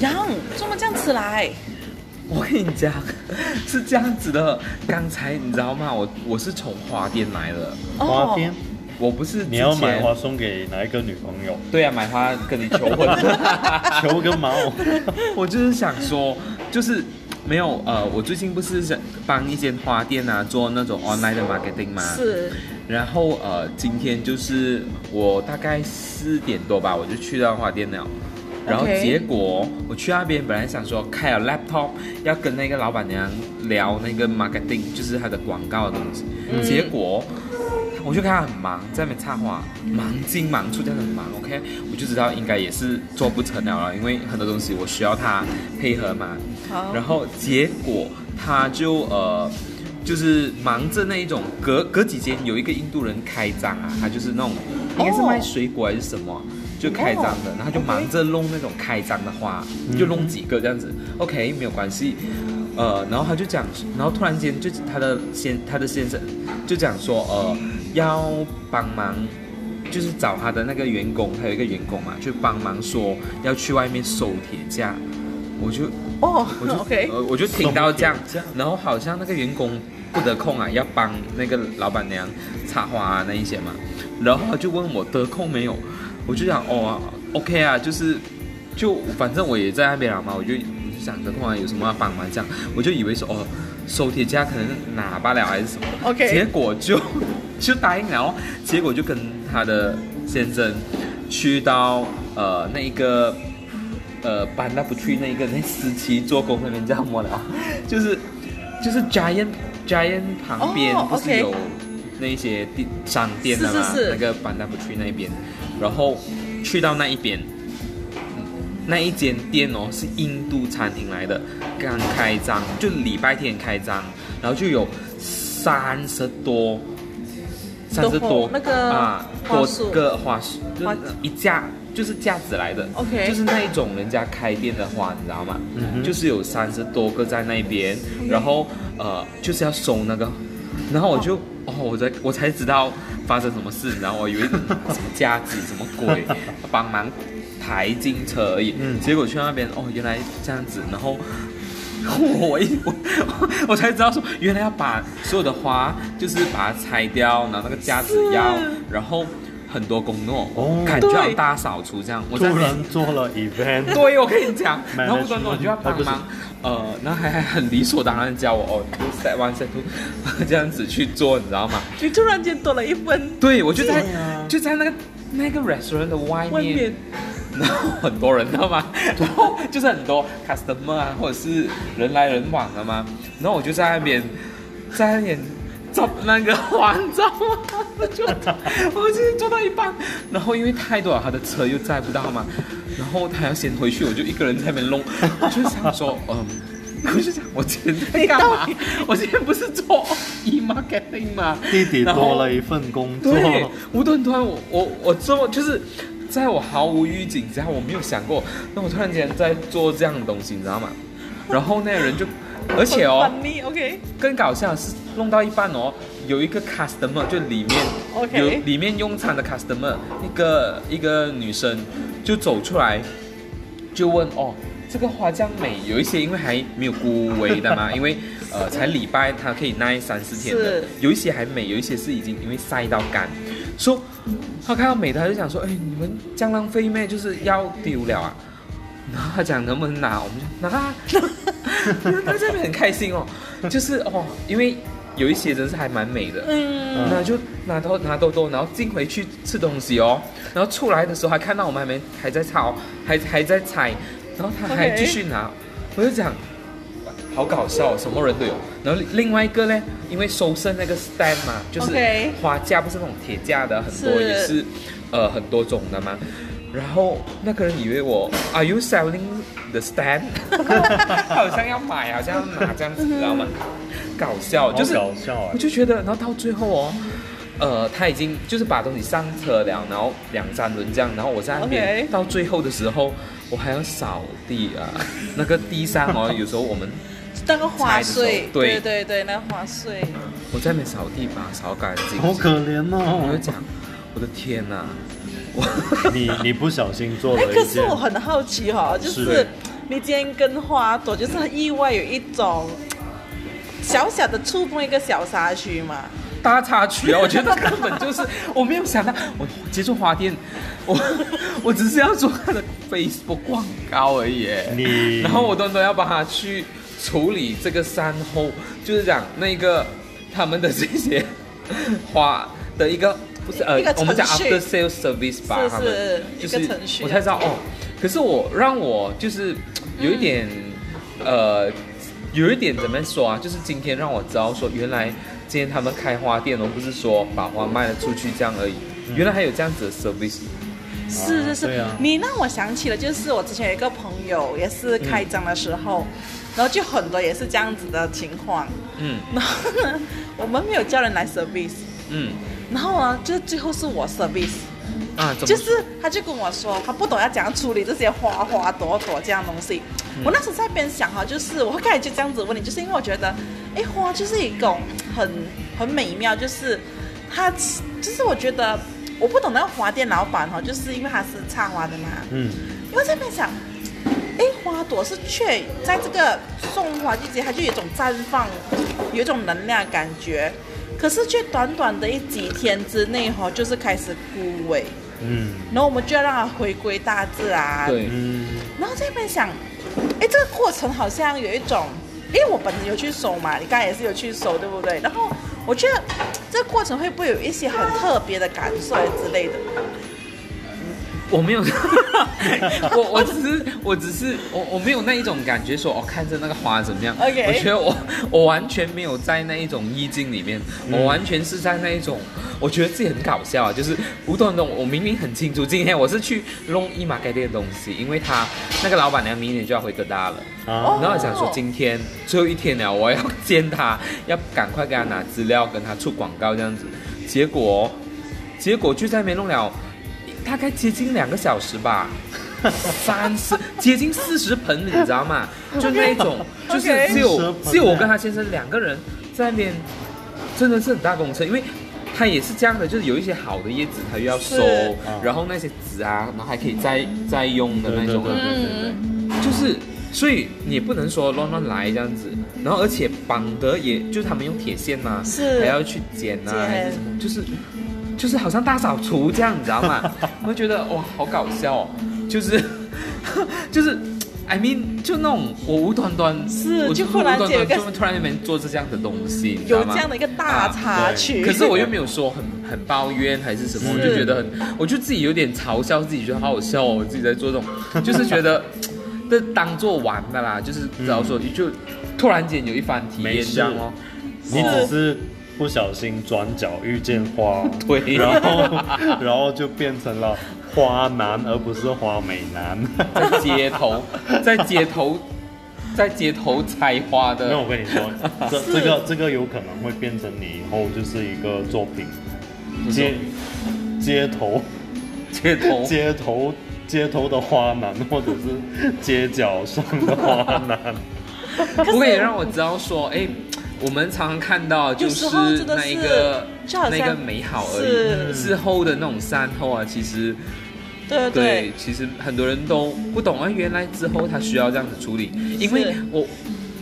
杨，怎么这样子来？我跟你讲，是这样子的。刚才你知道吗？我我是从花店来的，花店，我不是你要买花送给哪一个女朋友？对啊，买花跟你求婚。求个毛！我就是想说，就是没有呃，我最近不是想帮一间花店啊做那种 online 的 marketing 吗？是，然后呃，今天就是我大概四点多吧，我就去到花店了。然后结果我去那边，本来想说开了 laptop 要跟那个老板娘聊那个 marketing，就是她的广告的东西。嗯结果我就看他很忙，在那边插花，忙进忙出，这样很忙。OK，我就知道应该也是做不成了了，因为很多东西我需要他配合嘛。好，然后结果他就呃，就是忙着那一种，隔隔几间有一个印度人开张啊，他就是那种应该是卖水果还是什么啊，就开张的，然后就忙着弄那种开张的花，就弄几个这样子。OK，没有关系。呃，然后他就讲，然后突然间就他的先他的先生就讲说，呃，要帮忙，就是找他的那个员工，他有一个员工嘛，就帮忙说要去外面收铁架，我就哦我就，OK，呃，我就听到这样然后好像那个员工不得空啊，要帮那个老板娘插花啊那一些嘛，然后他就问我得空没有，我就想哦，OK 啊，就是就反正我也在那边了嘛，我就我就想得空啊，有什么要帮忙这样，我就以为说哦，收铁架可能拿罢了还是什么。OK 结果就 就答应了哦，结果就跟他的先生去到呃那一个。呃，搬到不去那个那时期做工那边叫什么了？就是就是 Giant Giant 旁边哦不是有那一些店商店的吗？是是是那个搬到不去那边，然后去到那一边，那一间店哦是印度餐厅来的，刚开张，就礼拜天开张，然后就有三十多。三十多那个啊，多个花束，就一架就是架子来的。OK 就是那一种人家开店的花，你知道吗？嗯就是有三十多个在那边，然后呃就是要收那个，然后我就哦。我才我才知道发生什么事，然后我以为什么架子什么鬼，帮忙抬进车而已，嗯。结果去那边哦原来这样子，然后。我一我 我才知道说，原来要把所有的花就是把它拆掉，然后那个架子要，然后很多工作，哦感觉要大扫除这样。我突然做了 event，对，我跟你讲然后不断我就要帮忙，呃，然后还还很理所当然教我哦，step one step two 这样子去做，你知道吗？你突然间多了一份对，我就在啊就在那个那个 restaurant 的外面，外面，然后很多人，知道吗？然后就是很多 customer 啊，或者是人来人往的嘛。然后我就在那边，在那边找那个花，你知道吗？我就我就做到一半，然后因为太多了，他的车又载不到嘛，然后他要先回去，我就一个人在那边弄，我就想说，嗯。我就想，我今天在干嘛？我今天不是做 e marketing 吗？弟弟多了一份工作，对，我突然突然我我我这么就是，在我毫无预警之下，我没有想过，那我突然间在做这样的东西，你知道吗？然后那个人就，而且哦，OK 更搞笑的是弄到一半哦，有一个 customer 就里面 OK 有里面用餐的 customer，一个一个女生就走出来，就问哦。这个花酱美，有一些因为还没有枯萎的嘛，因为呃才礼拜它可以耐三四天的，有一些还美，有一些是已经因为晒到干。说他看到美的，他就想说，哎，你们这样浪费咩？就是要丢了啊。然后他讲能不能拿，我们就拿 很开心哦，就是哦，因为有一些真是还蛮美的，嗯，那就拿到拿兜兜，然后进回去吃东西哦，然后出来的时候还看到我们还没还在炒，还还在踩，然后他还继续拿。我就讲。好搞笑、哦，什么人都有。然后另外一个呢，因为收剩那个 stand 嘛，就是花架，不是那种铁架的，很多是。也是，呃，很多种的嘛。然后那个人以为我 Are you selling the stand？他 好像要买，好像要拿这样子，你知道吗？搞笑，就是搞笑啊我！就觉得，然后到最后哦，呃，他已经就是把东西上车了，然后两三轮这样，然后我在那边 OK 到最后的时候，我还要扫地啊，那个地上哦，有时候我们那个花拆的时穗，对对对对，那个花碎，我在那边扫地把它扫干净，好可怜哦！我就讲，我的天哪、我 你你不小心做哎，可是了一件我很好奇哈、就是是你今天跟花朵就是意外有一种小小的触碰一个小插曲嘛。大插曲啊！我觉得根本就是 我没有想到，我接触花店，我 我只是要做他的 Facebook 广告而已。你然后我端端要帮他去处理这个善后，就是讲那个他们的这些花的一个不是呃，我们讲 after sales service 吧，是他们就是一个程序。我才知道哦。可是我让我就是有一点、呃，有一点怎么说啊？就是今天让我知道说，原来今天他们开花店哦，不是说把花卖了出去这样而已，原来还有这样子的 service。是是是，对啊。你让我想起了，就是我之前有一个朋友也是开张的时候，然后就很多也是这样子的情况，嗯。然后呢，我们没有叫人来 service，嗯然后呢，就是最后是我 service，啊，就是他就跟我说，他不懂要怎样处理这些花花朵朵这样东西。我那时在边想哈，就是我开始就这样子问你，就是因为我觉得，哎，花就是一种很很美妙，就是它就是我觉得我不懂那个花店老板哈，就是因为他是插花的嘛，嗯，因为在那边想，哎，花朵是却在这个送花季节，它就有一种绽放，有一种能量感觉，可是却短短的一几天之内哈，就是开始枯萎。嗯然后我们就要让它回归大自然。。对，嗯，然后在那边想，哎，这个过程好像有一种，因为我本身有去收嘛，你刚才也是有去收，对不对？然后我觉得这个过程会不会有一些很特别的感受之类的？我没有，我我只是我只是我我没有那一种感觉说哦看着那个花怎么样。OK 我觉得我我完全没有在那一种意境里面，我完全是在那一种，我觉得自己很搞笑啊，就是无端端我明明很清楚今天我是去弄一马盖店的东西，因为他那个老板娘明年就要回哥大了。啊，然后我想说，今天最后一天了，我要见他，要赶快给他拿资料，跟他出广告这样子。结果，结果就在那边弄了大概接近两个小时吧，三十接近四十盆，你知道吗？就那一种，就是只有40盆只有我跟他先生两个人在那边，真的是很大工程，因为。他也是这样的，就是有一些好的叶子，他又要收，然后那些籽啊，然后还可以再再用的那种。对对对对对就是，所以你也不能说乱乱来这样子，然后而且绑得也就是他们用铁线嘛，是还要去剪啊，还是什么，就是就是好像大扫除这样，你知道吗？我就觉得哇，好搞笑哦，就是 就是。I mean，就那种我无端端我是就忽然间有突然那边做这样的东西，你知道吗？有这样的一个大插曲，可是我又没有说很很抱怨还是什么，我就觉得很，我就自己有点嘲笑自己，觉得好好笑哦，我自己在做这种，就是觉得 这当做玩的啦，就是只要说就突然间有一番体验没事。这样哦，你只是不小心转角遇见花，对。然后 然后就变成了花男，而不是花美男。在街头，在街头，在街头采花的，那，我，跟你说，这这个这个有可能会变成你以后就是一个作品，街街头。街头，街头街头的花男，或者是街角上的花男。不过也让我知道说，哎。我们常常看到就是那一个那个美好而已，事后的那种善后啊，其实对对。对，其实很多人都不懂啊，原来之后他需要这样子处理，因为我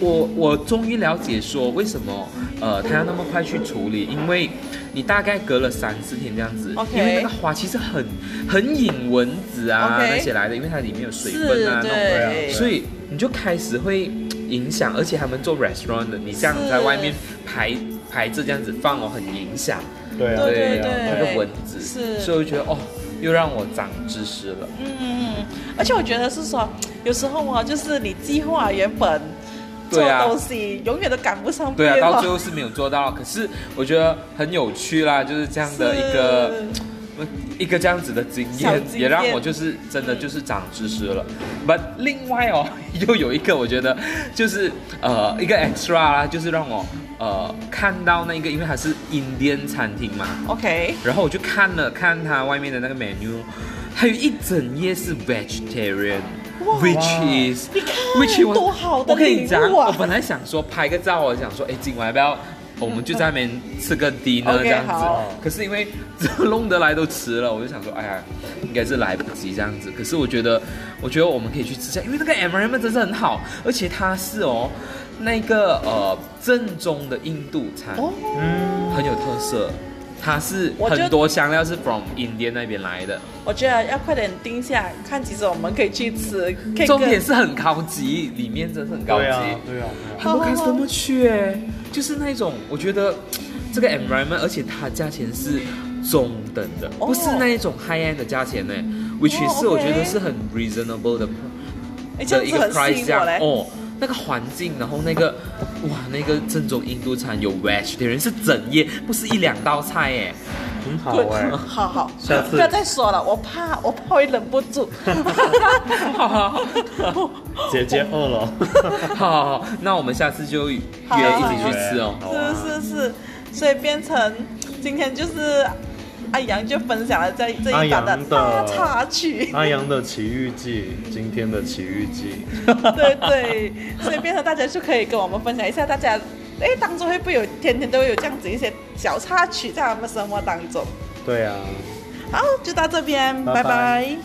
我我终于了解说为什么呃他要那么快去处理，因为你大概隔了三四天这样子因为那个花其实很很引蚊子啊那些来的，因为它里面有水分啊那种，对，所以你就开始会影响，而且他们做 restaurant 的，你这样在外面排排着这样子放哦，很影响。对啊，对对啊对。那个蚊子，是。所以我觉得哦，又让我长知识了。嗯，而且我觉得是说，有时候啊，就是你计划原本做东西，永远都赶不上对啊，到最后是没有做到，可是我觉得很有趣啦，就是这样的一个呃一个这样子的经验，经验也让我就是真的就是长知识了。But 另外哦，又有一个我觉得就是呃一个 extra 啦，就是让我呃看到那个，因为它是 Indian 餐厅嘛，OK，然后我就看了看它外面的那个 menu，还有一整页是 vegetarian。Which is，你看 which 我多好的我跟你讲，我本来想说拍个照，我想说，哎，今晚要不要我们就在那边吃个 dinner 这样子好。可是因为弄得来都迟了，我就想说，哎呀，应该是来不及这样子。可是我觉得，我觉得我们可以去吃下，因为那个 environment 真是很好，而且它是哦，那个呃正宗的印度餐，哦，嗯，很有特色。它是很多香料是 from India 那边来的，我觉得要快点定下，看几种我们可以去吃。重点是很高级，里面真是很高级。对啊，对啊，对啊。很多 customer 去哎，就是那种我觉得这个 environment，而且它价钱是中等的，哦不是那一种 high end 的价钱呢，which 是我觉得是很 reasonable 的的一个 price 这样引我嘞。哦。那个环境，然后那个，哇，那个正宗印度餐有 vegetarian 是整夜，不是一两道菜哎。很好哎、好好，下次。不要再说了，我怕我怕会忍不住。好 好好。姐姐饿了，好好好，那我们下次就约一起去吃哦。是是是，所以变成今天就是阿阳就分享了这这一版的大插曲，阿阳的奇遇记，今天的奇遇记，对对，所以变成大家就可以跟我们分享一下，大家哎当中会不会有天天都会有这样子一些小插曲在他们生活当中？对啊。好，就到这边，拜拜拜拜